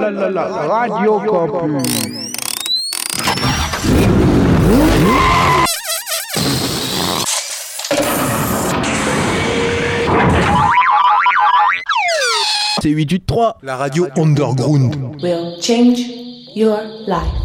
la la la Radio Campus. C'est 883. La radio underground. will change your life.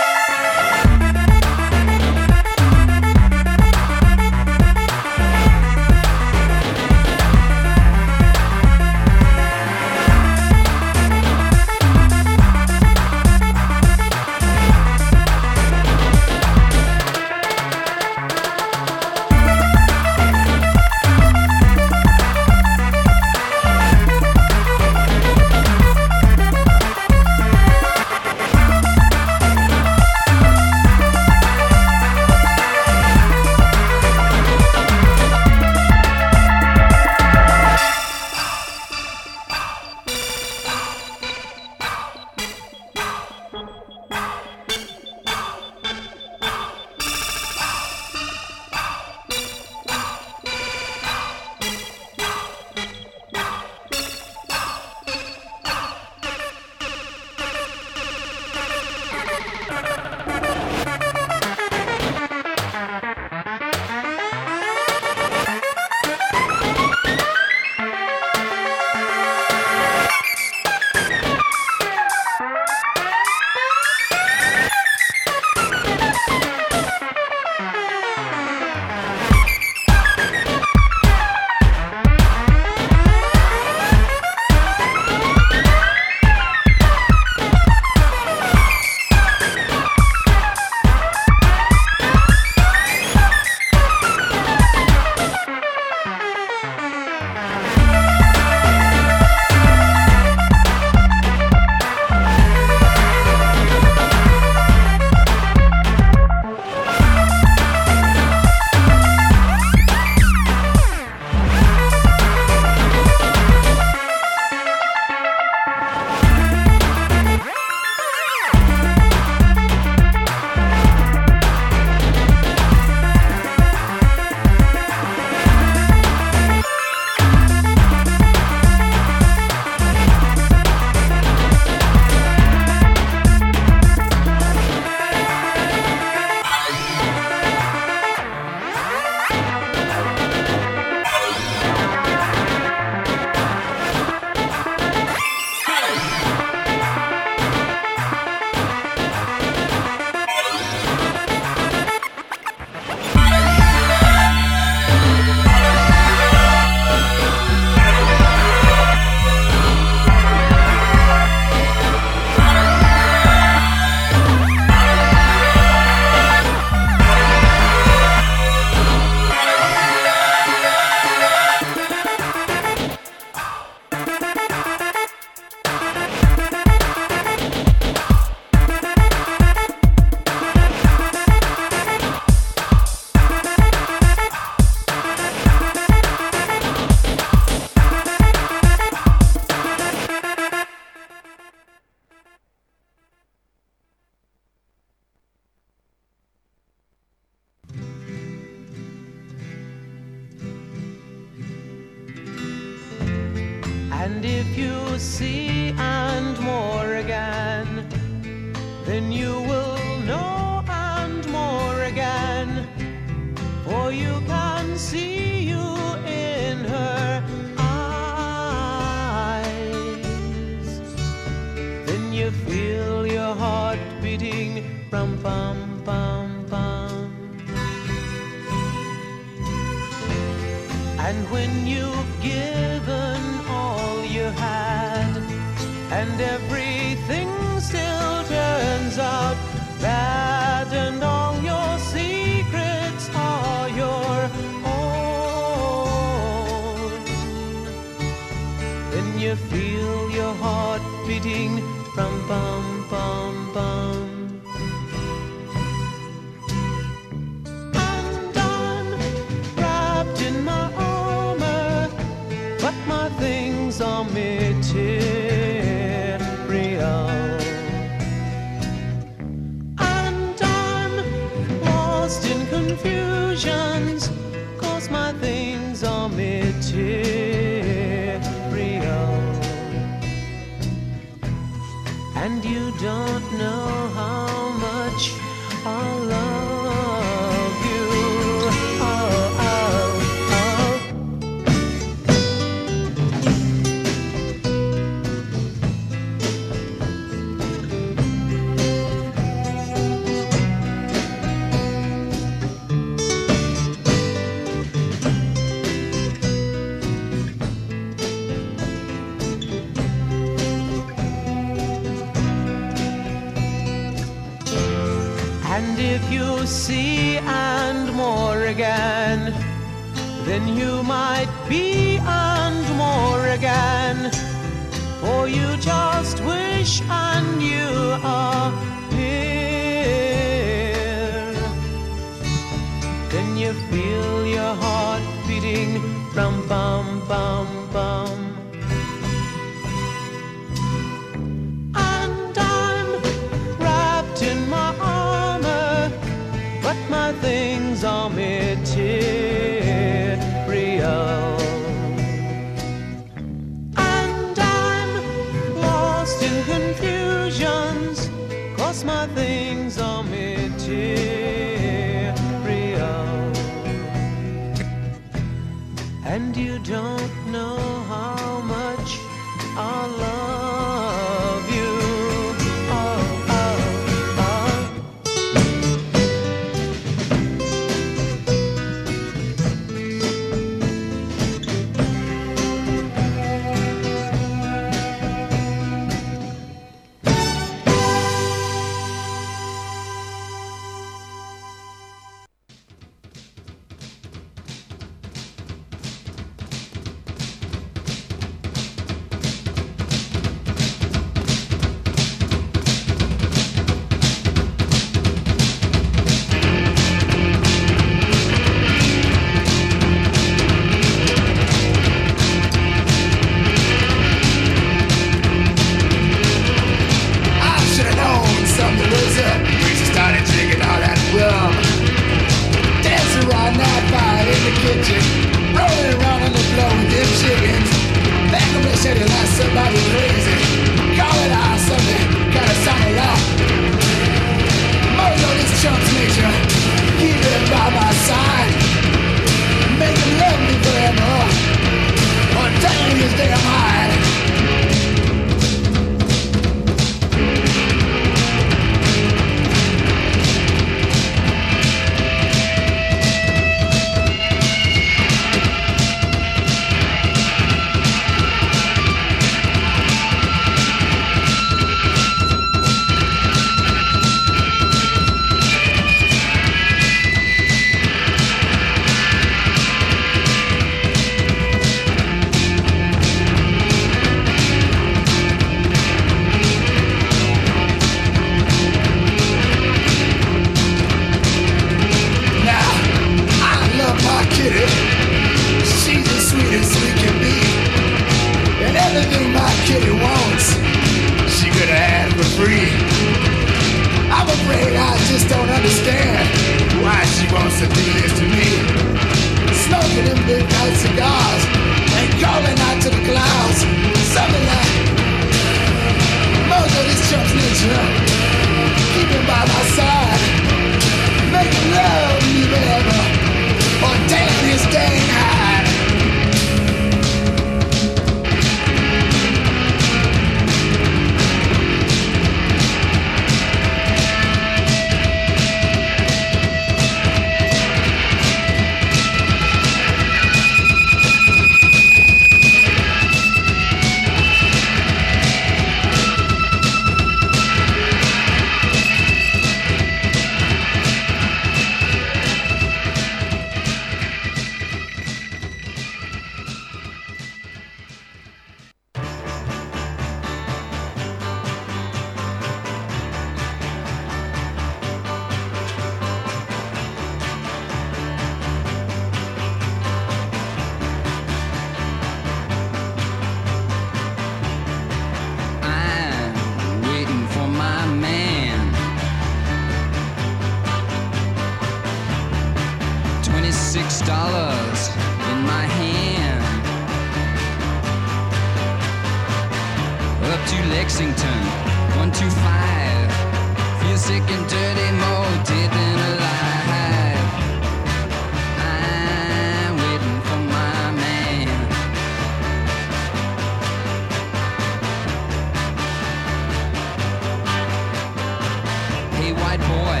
white boy,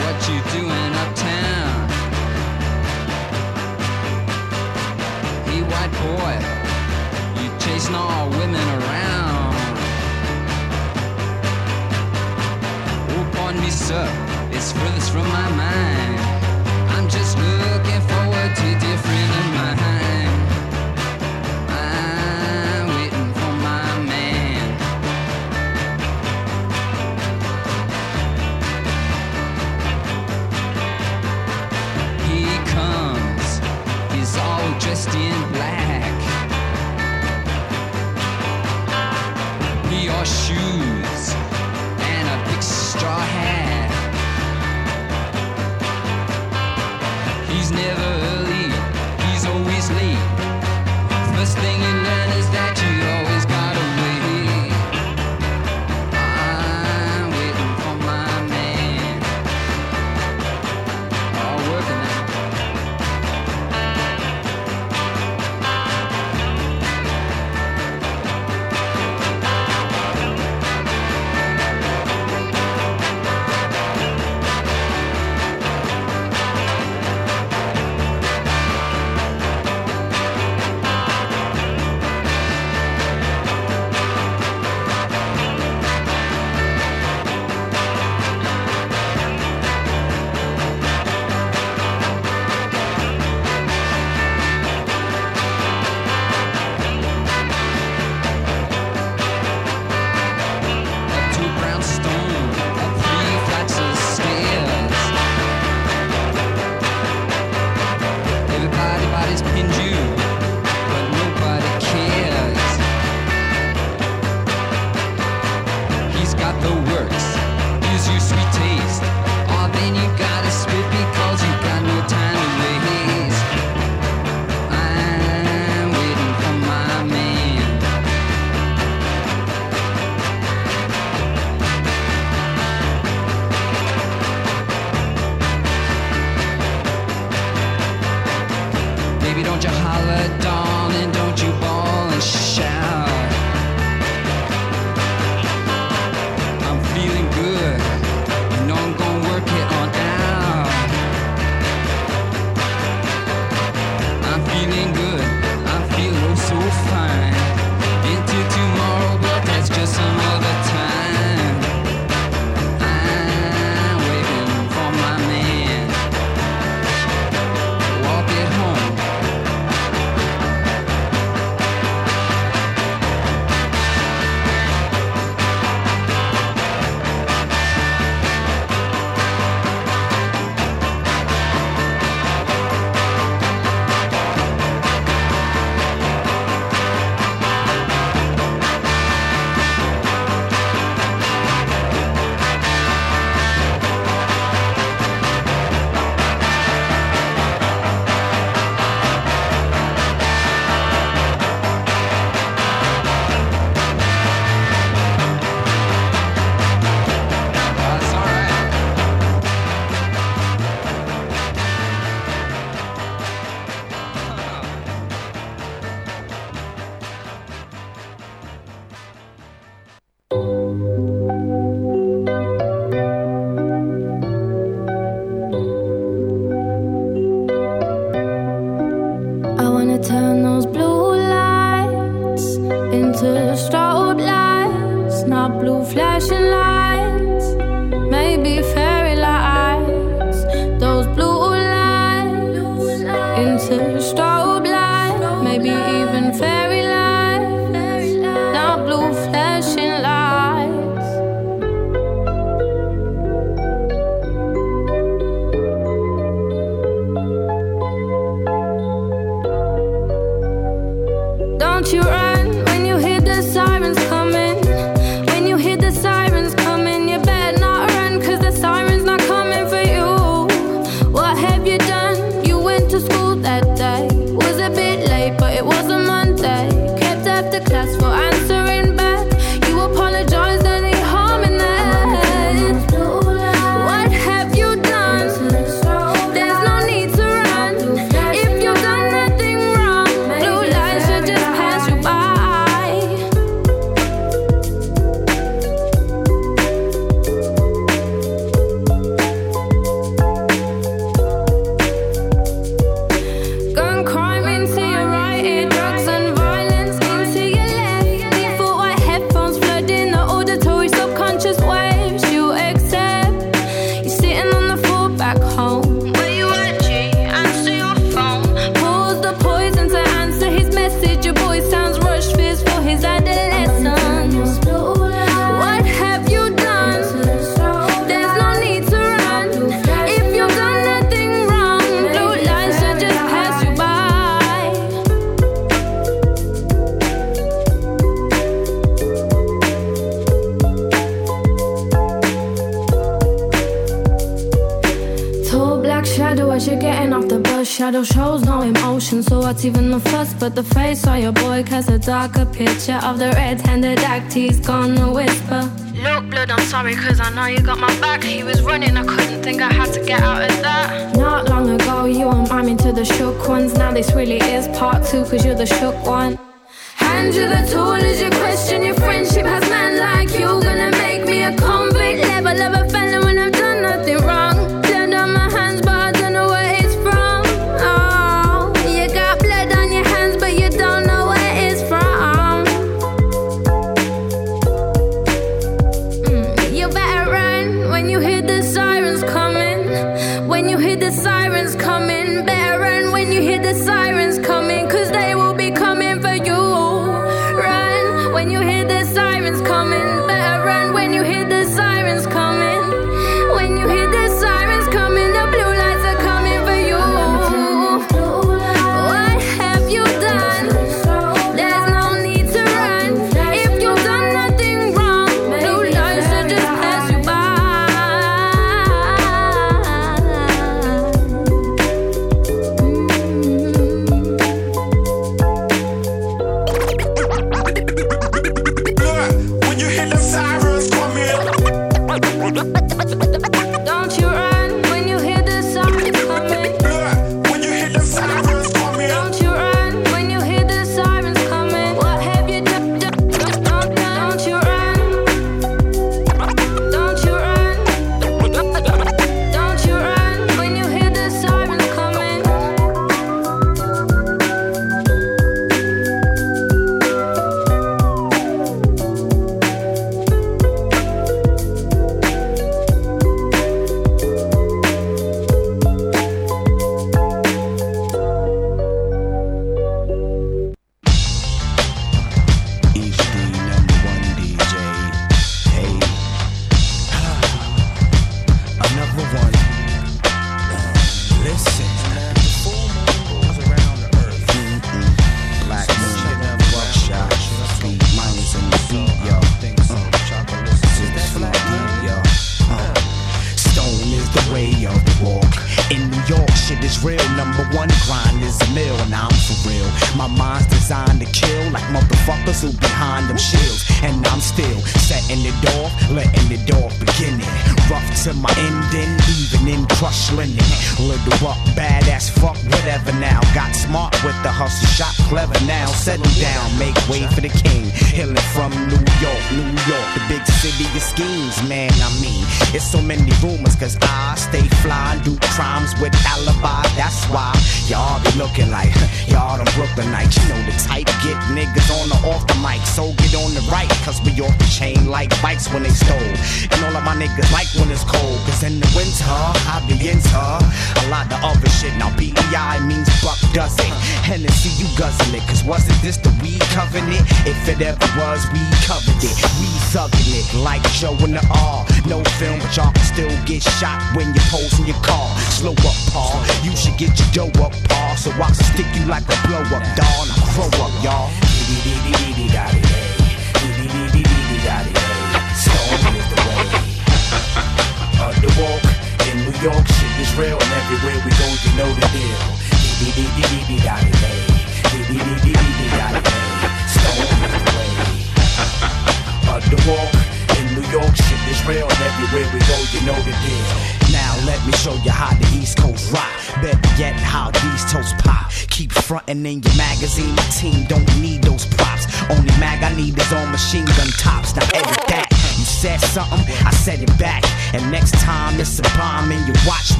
what you doing uptown? Hey, white boy, you chasing all women around. Oh, pardon me, sir, it's furthest from my mind. I'm just looking forward to different in my mind.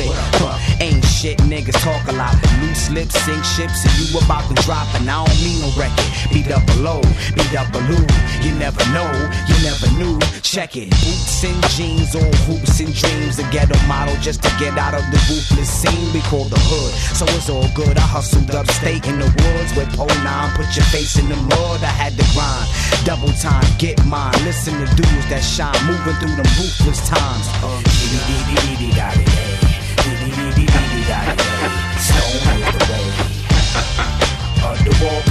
Split. Huh, ain't shit, niggas talk a lot. Loose lips, sink ships, and you about to drop. And I don't mean no record. Be double O, be double O. You never know, you never knew. Check it. Boots and jeans, all hoops and dreams. A ghetto model just to get out of the ruthless scene we call the hood. So it's all good. I hustled upstate in the woods with pole nine. Put your face in the mud. I had to grind. Double time, get mine. Listen to dudes that shine, moving through them ruthless times. Uh, Stone is the way. Underwalk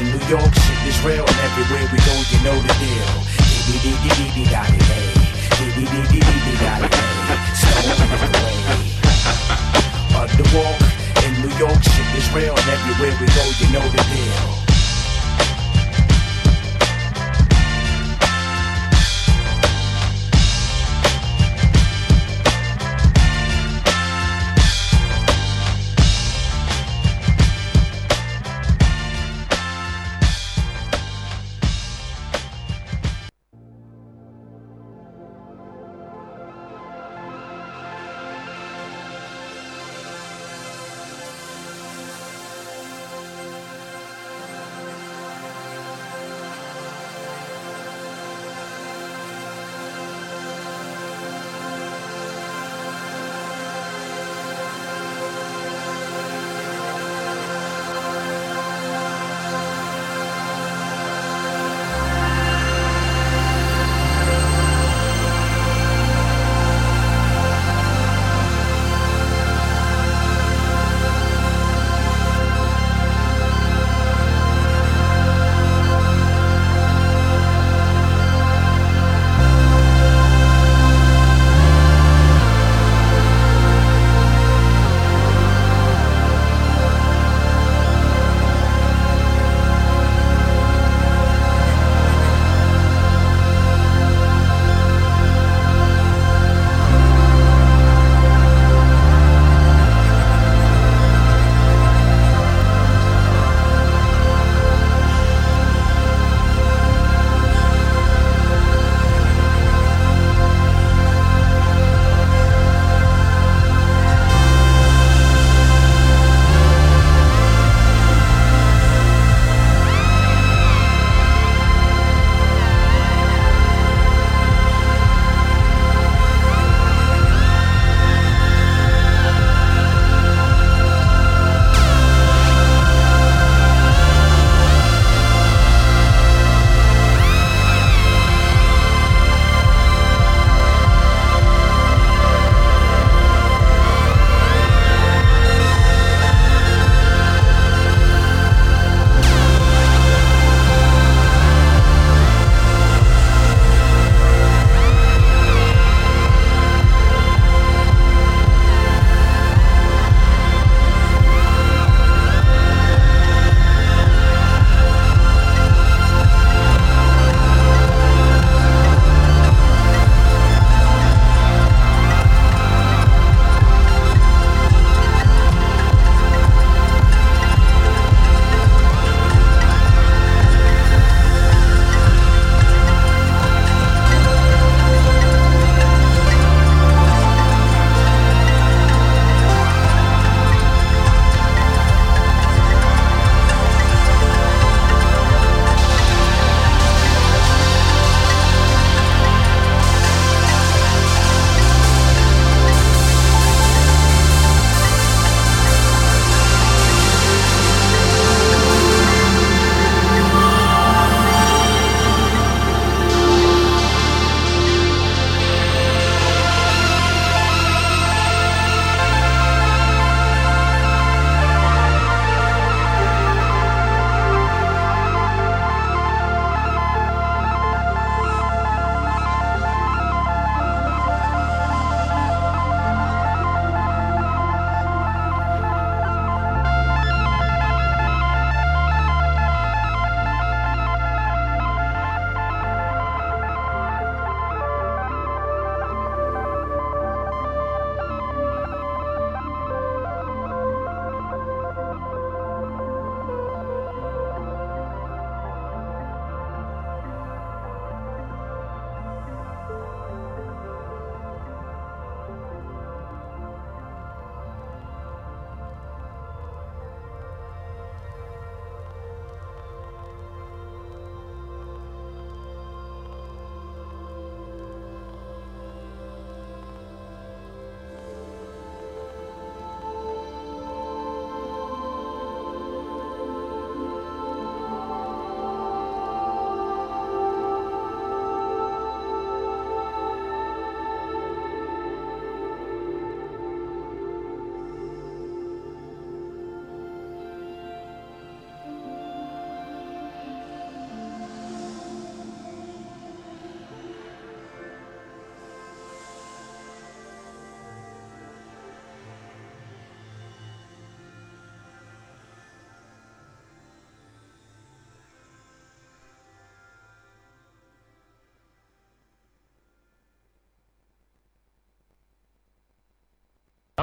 in New York, shit is real, and everywhere we go, you know the deal. Stone the way. Underwalk in New York, shit is real, and everywhere we go, you know the deal.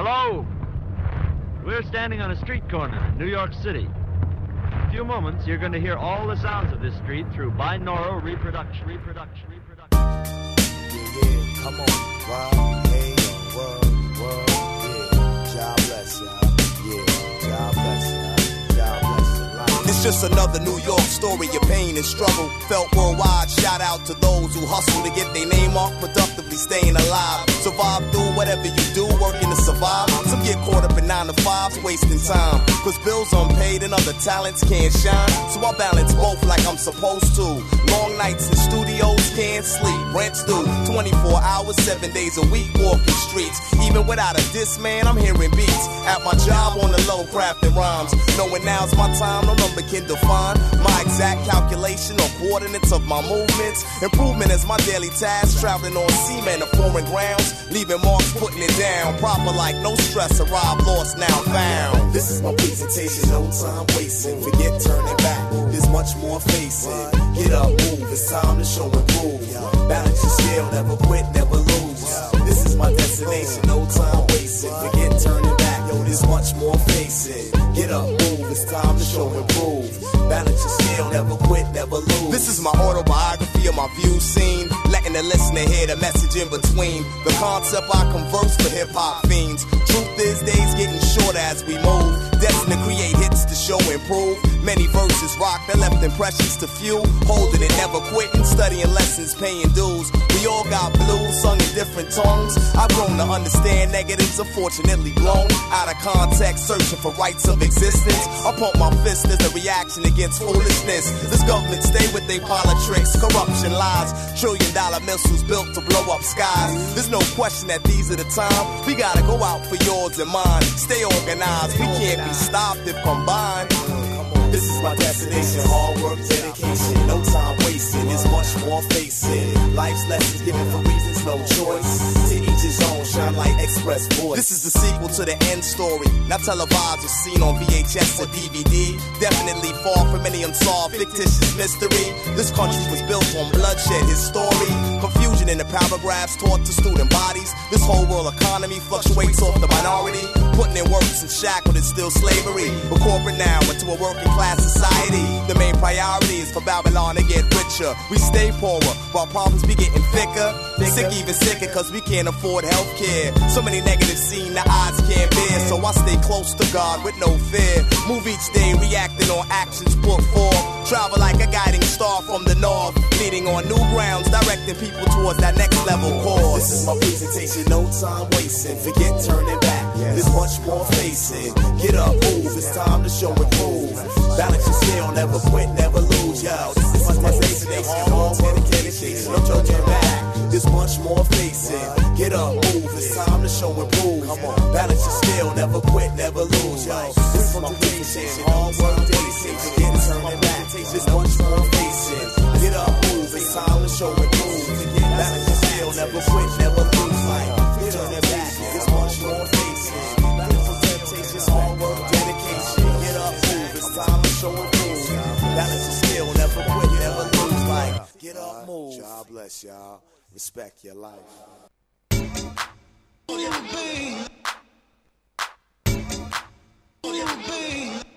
Hello? We're standing on a street corner in New York City. In a few moments, you're going to hear all the sounds of this street through binaural reproduction, reproduction, reproduction. Yeah, yeah, come on, hey, Just another New York story of pain and struggle. Felt worldwide. Shout out to those who hustle to get their name off, productively staying alive. Survive through whatever you do, working to survive. Some get caught up in nine to fives, wasting time. Cause bills unpaid and other talents can't shine. So I balance both like I'm supposed to. Long nights in studios, can't sleep. Rent's due 24 hours, seven days a week, walking streets. Even without a diss, man, I'm hearing beats. At my job on the low, crafting rhymes. Knowing now's my time, no number can define my exact calculation or coordinates of my movements. Improvement is my daily task, traveling on seamen or foreign grounds. Leaving marks, putting it down. Proper like no stress, arrived, lost, now found. This is my presentation, no time wasting. Forget turning back, there's much more facing. Get up, move, it's time to show and prove. Balance your scale, never quit, never lose. This is my destination, no time wasting. Forget turning back, yo, there's much more facing. Get up, move, it's time to show and prove. Balance your scale, never quit, never lose. This is my autobiography of my views seen. Letting the listener hear the message in between. The concept I converse for hip hop fiends. Truth is, days getting shorter as we move. Destined to create hits to show and prove. Many verses rock that left impressions to few. Holding it, never quitting, studying lessons, paying dues. We all got blues, sung in different tongues. I've grown to understand negatives, unfortunately blown out of context, searching for rights of existence. I pump my fist as a reaction against foolishness. This government stay with their politics, corruption, lies, trillion dollar missiles built to blow up skies. There's no question that these are the times we gotta go out for yours and mine. Stay organized, we can't be stopped if combined. This is my destination, hard work, dedication, no time wasted. It's much more facing. Life's lessons given for reasons, no choice. To each his own, shine like express voice. This is the sequel to the end story. Not televised or seen on VHS or DVD. Definitely far from any unsolved fictitious mystery. This country was built on bloodshed, his story. In the power paragraphs taught to student bodies. This whole world economy fluctuates off the minority. Putting in works and shackled is still slavery. But corporate now into a working class society. The main priority is for Babylon to get richer. We stay poorer while problems be getting thicker. Sick, even sicker, cause we can't afford health care. So many negatives seen the eyes can't bear. So I stay close to God with no fear. Move each day, reacting on actions put forth. Travel like a guiding star from the north. Leading on new grounds, directing people towards that next level course. This is my presentation, no time wasting. Forget turning back, there's much more facing. Get up, move, it's time to show and prove. Balance your scale, never quit, never lose, yo. This is my destination, all dedication, no turning back. There's much more facing. Get up, move, it's time to show and prove. Balance your scale, never quit, never lose, yo. This is my presentation, all work, dedication. Forget turning back, there's much more facing. Get up, move, it's time to show and prove. Balance your scale, never quit, never lose, like. Turning back, there's much more facing. It's hard work, dedication. Get up, move. It's time to show and prove. Balance your skill, never quit, never lose. Like, get up, move. God bless y'all. Respect your life. This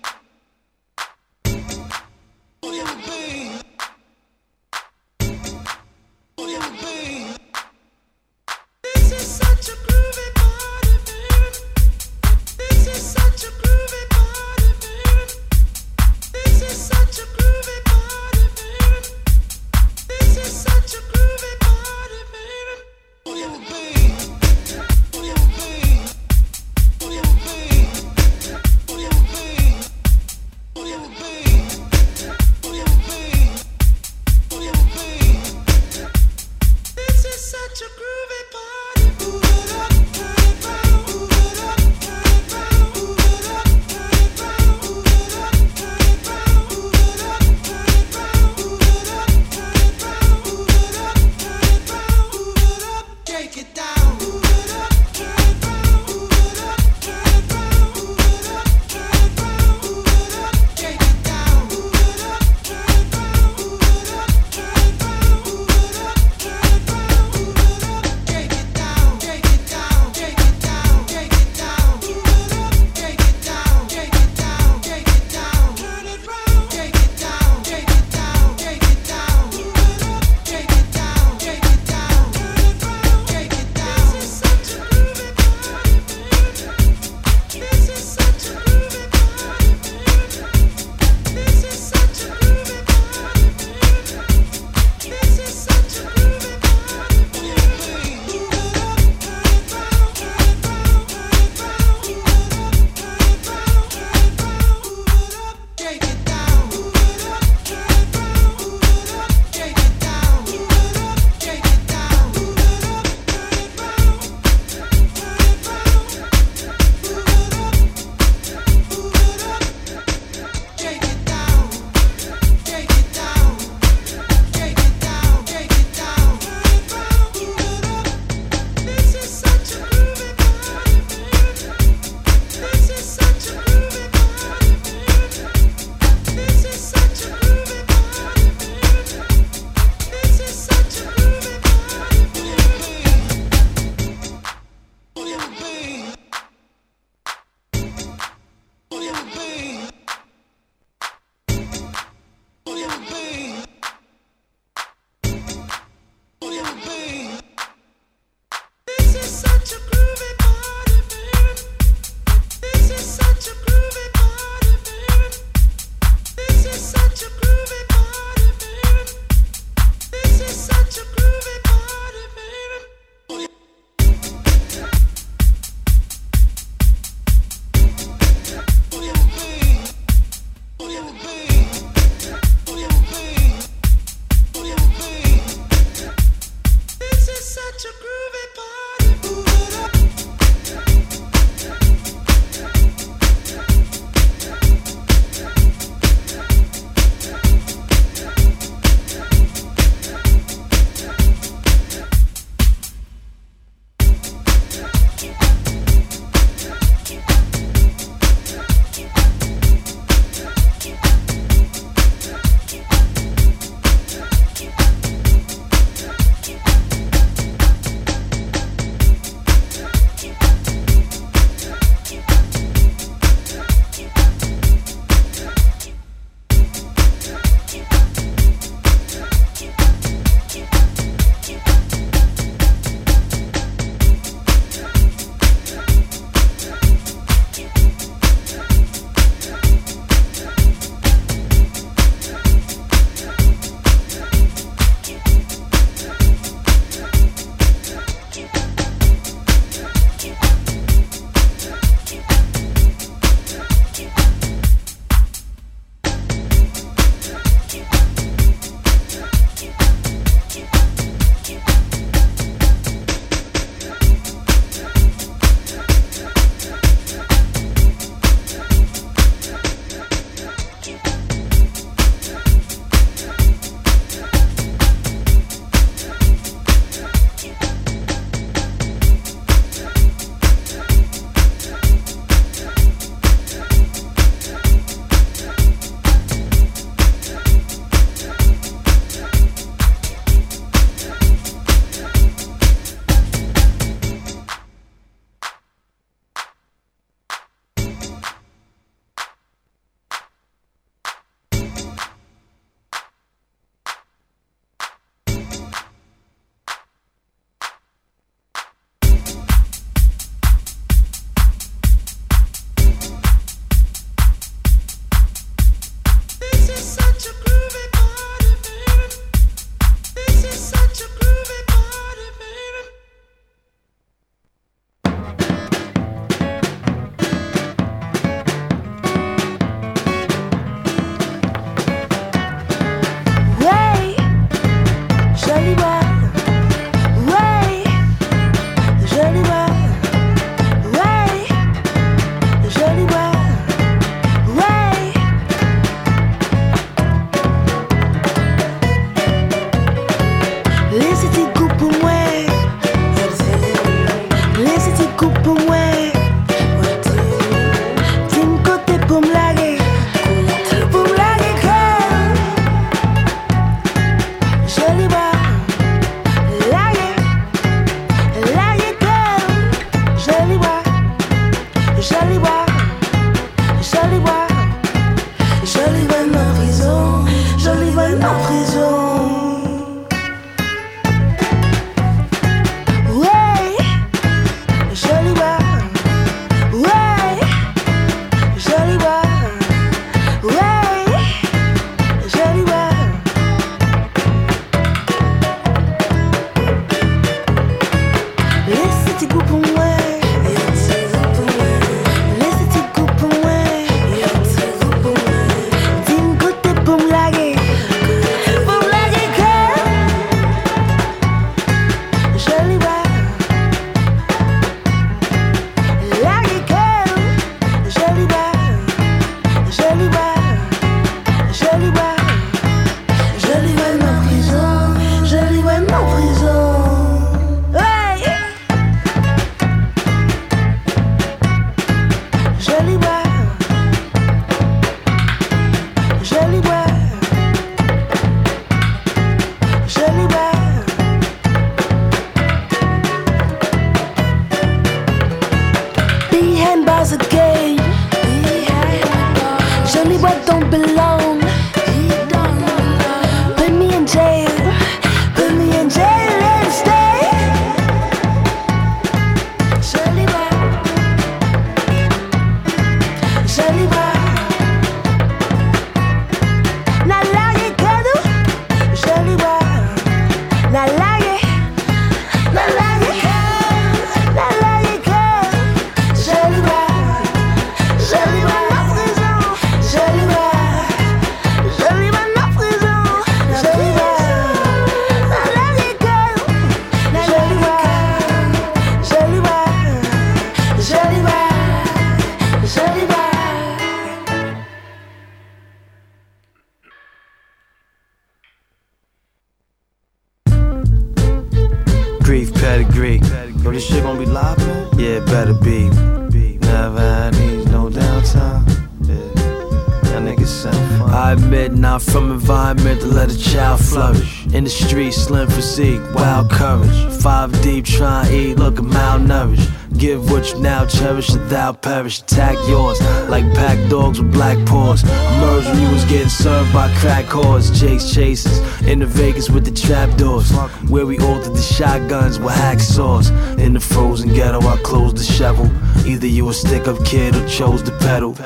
perish. Attack yours like pack dogs with black paws. Emerge when you was getting served by crack whores. Chase chasers in the Vegas with the trapdoors. Where we altered the shotguns with hacksaws. In the frozen ghetto, I closed the shovel. Either you a stick up kid or chose to pedal.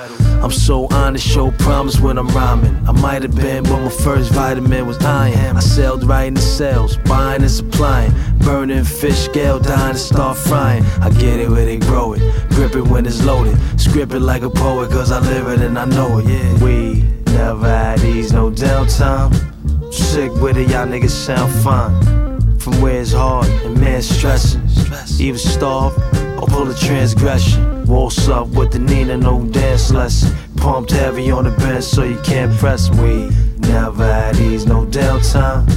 I'm so honest, show promise when I'm rhyming. I might have been, but my first vitamin was iron. I sailed right in the sales, buying and supplying. Burning fish scale, dying to start frying. I get it where they grow it, grip it when it's loaded. Script it like a poet, cause I live it and I know it, yeah. We never had these, no downtime. Sick with it, y'all niggas sound fine. From where it's hard and man stressing. Either starve or pull a transgression. Waltz up with the Nina, no dance lesson. Pumped heavy on the bench so you can't press me. Never had these, no downtime.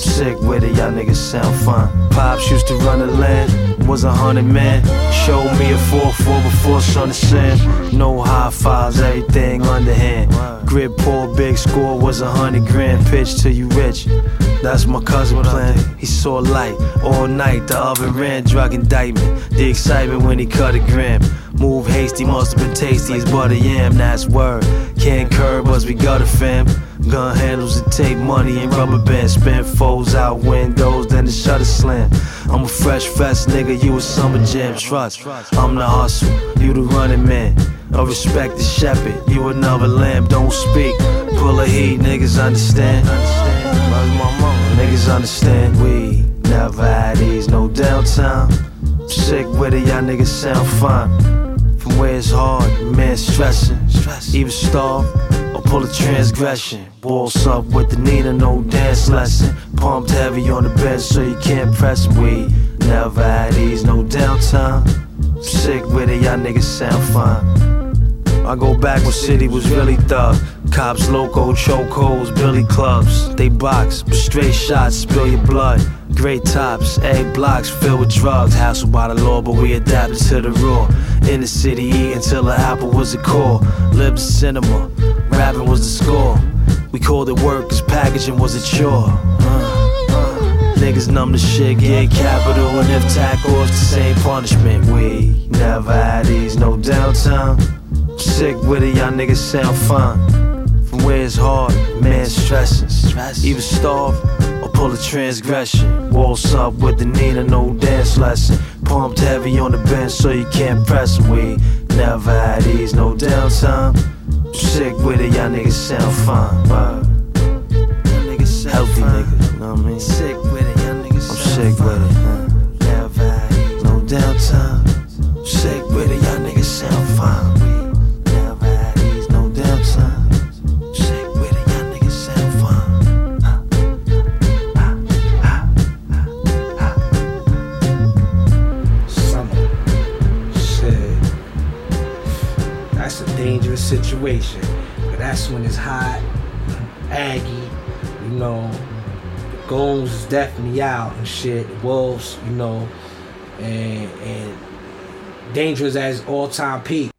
Sick with it, y'all niggas sound fine. Pops used to run the land, was a hundred man. Showed me a 4-4 before sun sand. No high fives, everything underhand. Grip poor, big score was a hundred grand. Pitch till you rich. That's my cousin plan. He saw light all night. The oven ran, drug indictment. The excitement when he cut a gram. Move hasty, must have been tasty as butter yam. That's word. Can't curb us, we got a fam. Gun handles and tape money and rubber bands. Spin foes out windows, then the shutter slam. I'm a fresh fest nigga, you a summer jam. Trust, I'm the hustle, you the running man. I respect the shepherd, you another lamb. Don't speak, pull a heat, niggas understand. Where's my mama? Niggas understand we never had these, no downtime. Sick with it, y'all niggas sound fine. From where it's hard, man stressing. Even starve or pull a transgression. Waltz up with the Nina, no dance lesson. Pumped heavy on the bench so you can't press me. Never had these, no downtime. Sick with it, y'all niggas sound fine. I go back when city was really thug. Cops, loco, chokeholds, billy clubs. They box, but straight shots, spill your blood. Great tops, egg blocks filled with drugs. Hassled by the law, but we adapted to the rule. In the city, eating till the apple was a core. Libs cinema, rapping was the score. We called it work, cause packaging was a chore. Uh, uh. Niggas numb the shit, get capital, and if tackle, it's the same punishment. We never had these, no downtime. Sick with it, y'all niggas sound fine. From where it's hard, man stressing. Even starve or pull a transgression. Waltz up with the Nina, no dance lesson. Pumped heavy on the bench so you can't press We never had these, no downtime. Sick with it, y'all niggas sound fine. Wow. Healthy niggas, you know what I mean? Sick with it, y'all niggas I'm sick with it. huh? Never had no downtime. Sick with it, y'all niggas sound fine. Dangerous situation. But that's when it's hot, aggy, you know. Goons is definitely out and shit. Wolves, you know. And, and dangerous as all time peak.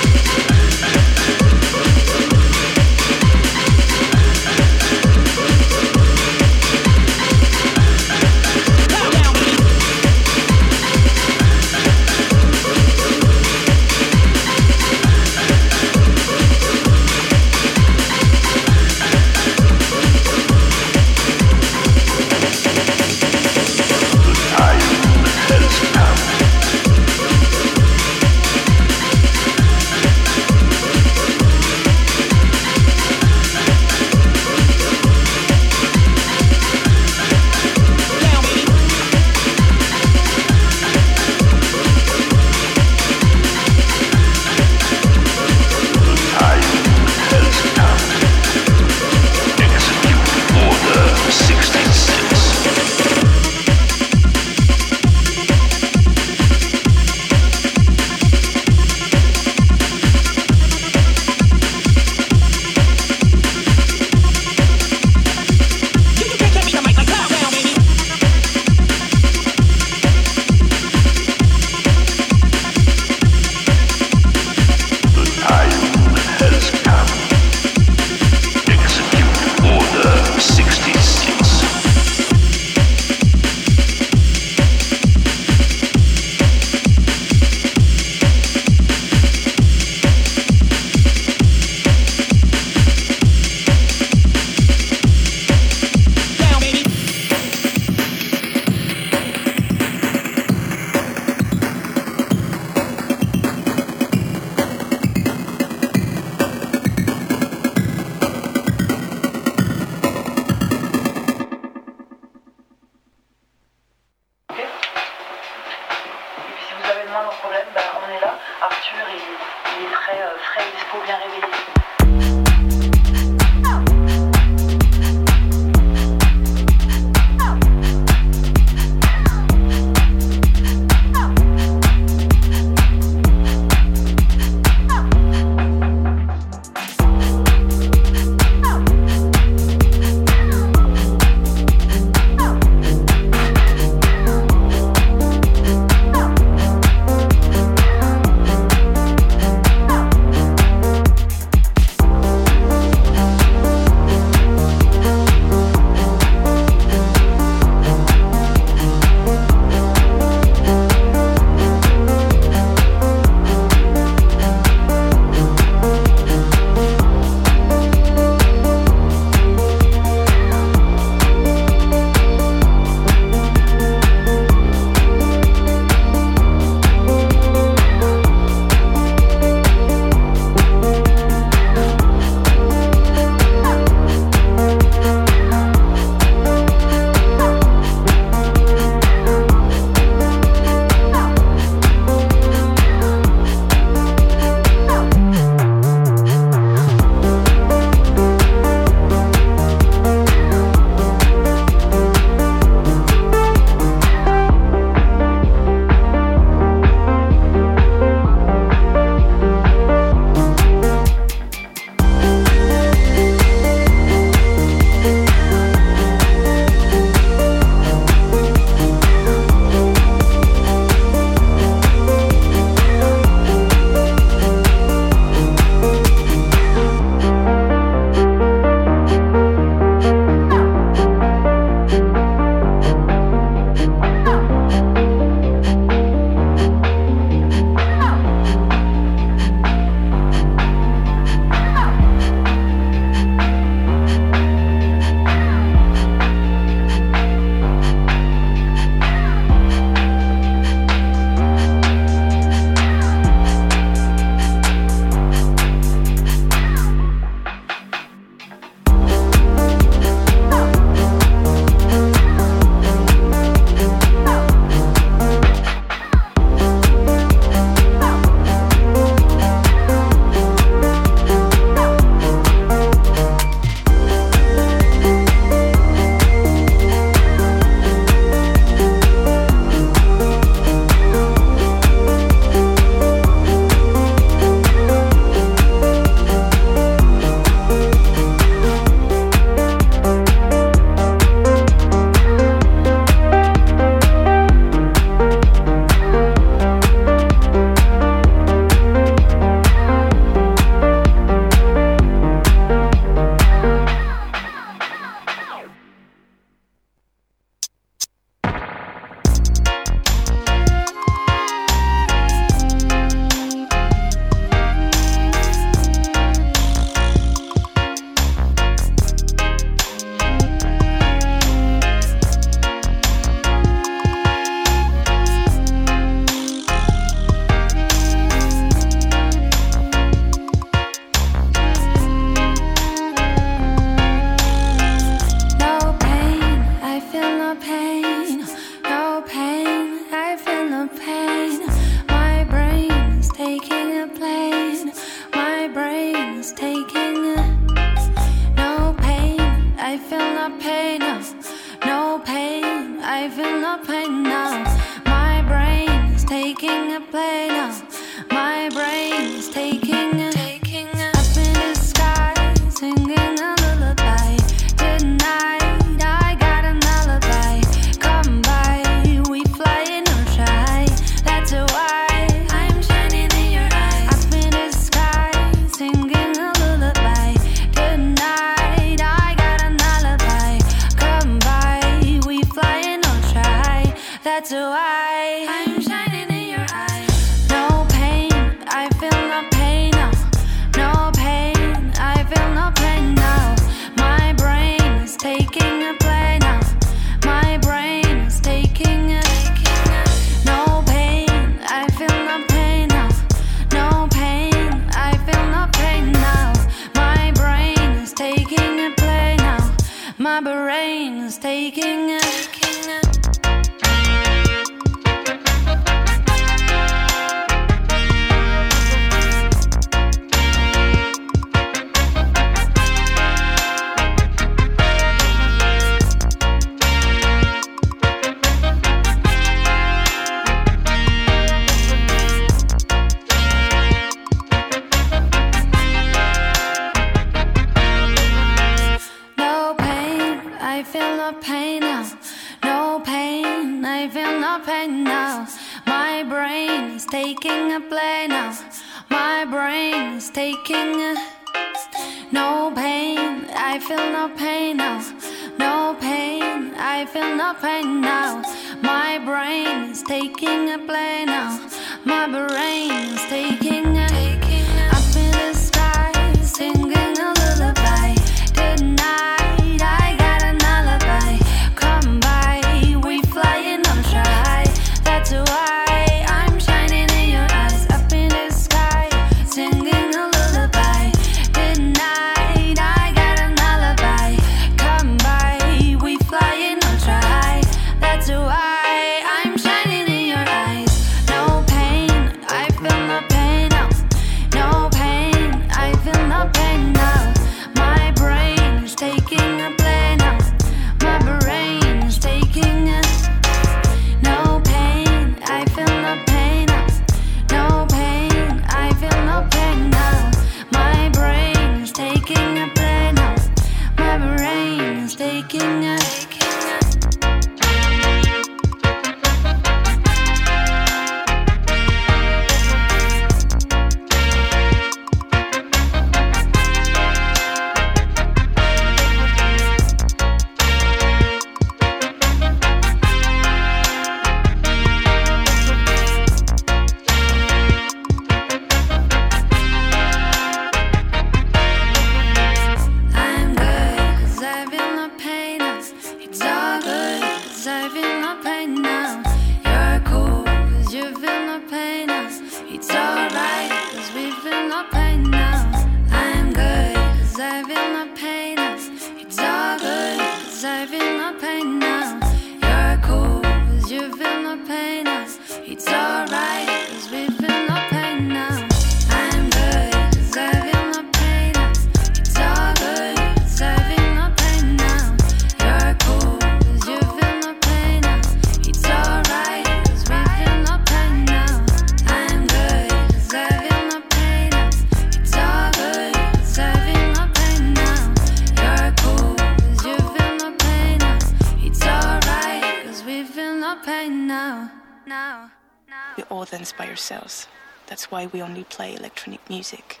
Why we only play electronic music.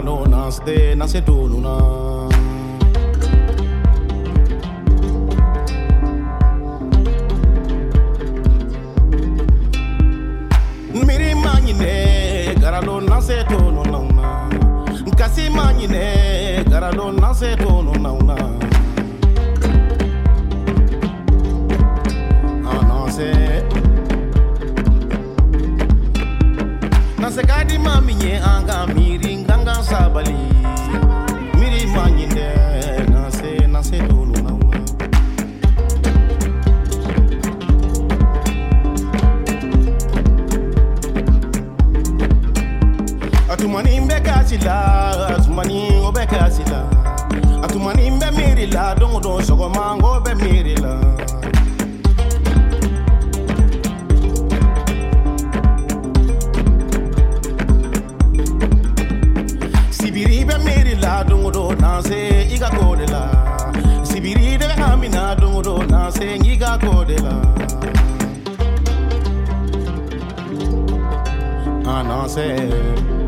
no I stay, I say, do, no, no. muro na senyiga kodela anase ah,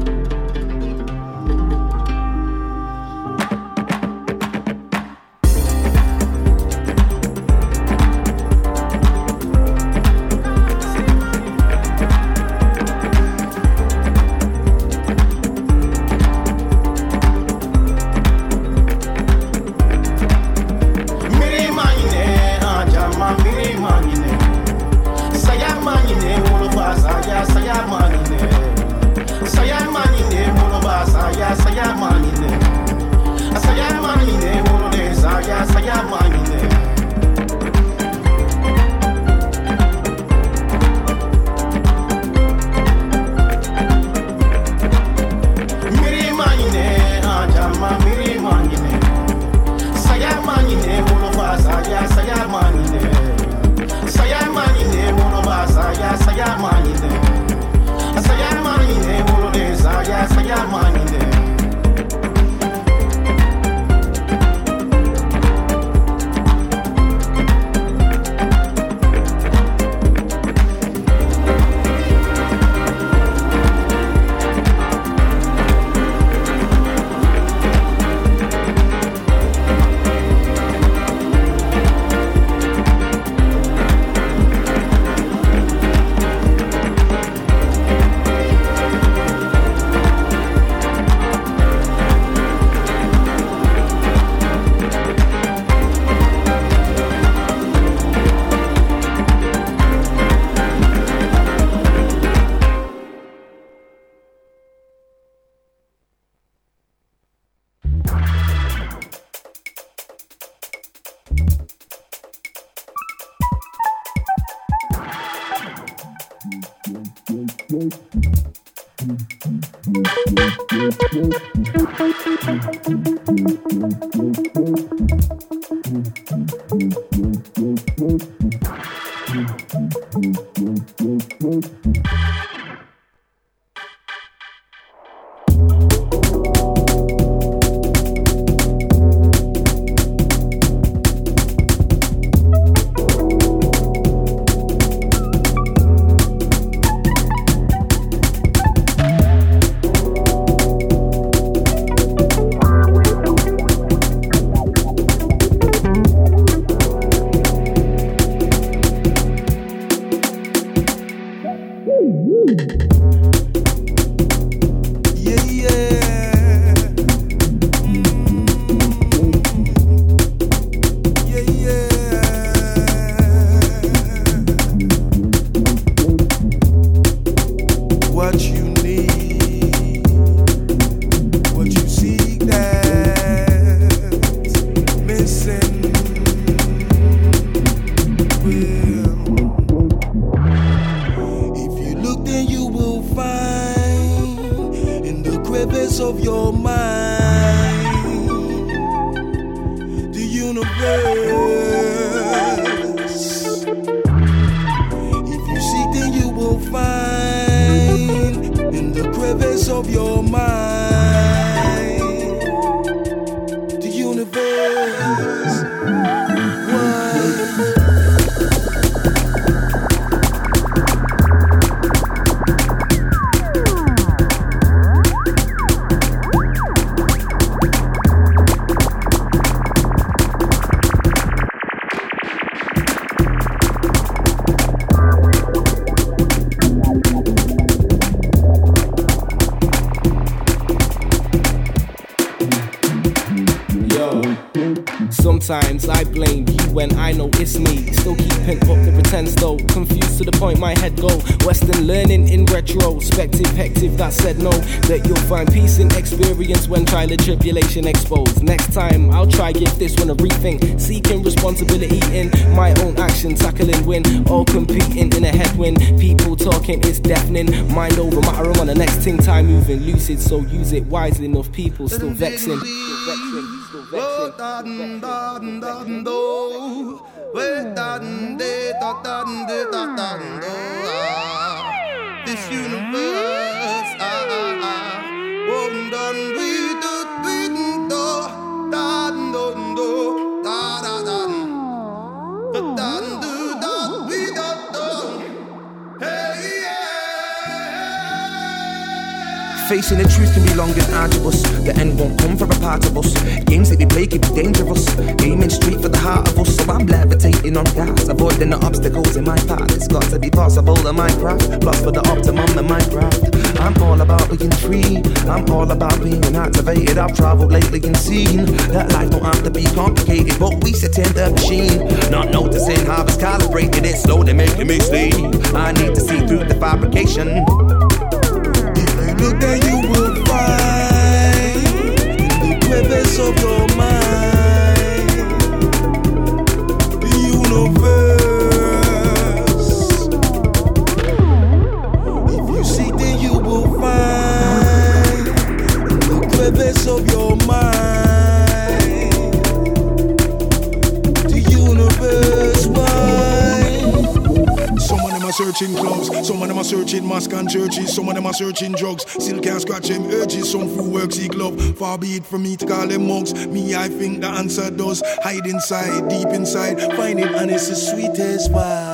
retrospective, hectic that said no. That you'll find peace in experience when trial and tribulation exposed. Next time I'll try give this one a rethink. Seeking responsibility in my own action, tackling win. All competing in a headwind. People talking is deafening. Mind over matter I'm on the next thing. Time moving lucid, so use it wisely enough. People still vexing. Still vexing. Still vexing. Oh, da dun Facing the truth can be long and arduous. The end won't come for a part of us. Games that we play can be dangerous. Aiming straight for the heart of us. So I'm levitating on gas, avoiding the obstacles in my path. It's got to be possible in my craft. Plus for the optimum in my craft. I'm all about being free. I'm all about being activated. I've traveled lately and seen that life don't have to be complicated, but we sit in the machine, not noticing how it's calibrated. It's slowly making me sleep. I need to see through the fabrication. Look that you will find the crevice of your mind, searching clubs, some of them are searching mosque and churches, some of them are searching drugs. Still can't scratch them urges, some fool work seek love. Far be it from me to call them mugs. Me, I think the answer does hide inside, deep inside. Find Finding and it's the sweetest pie.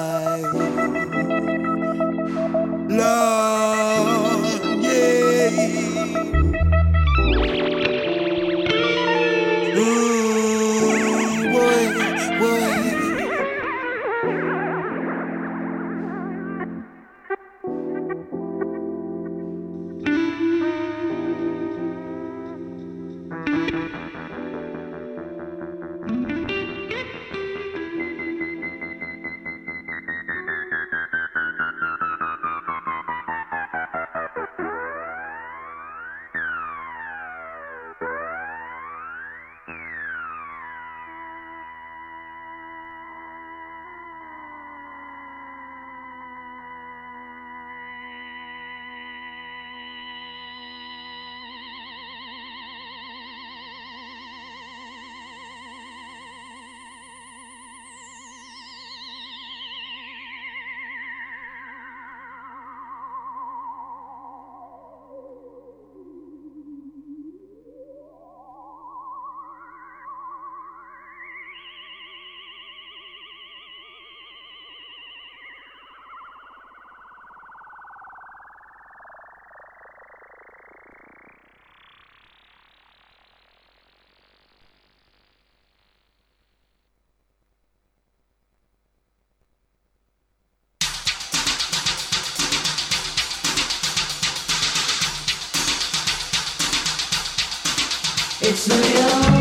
It's real.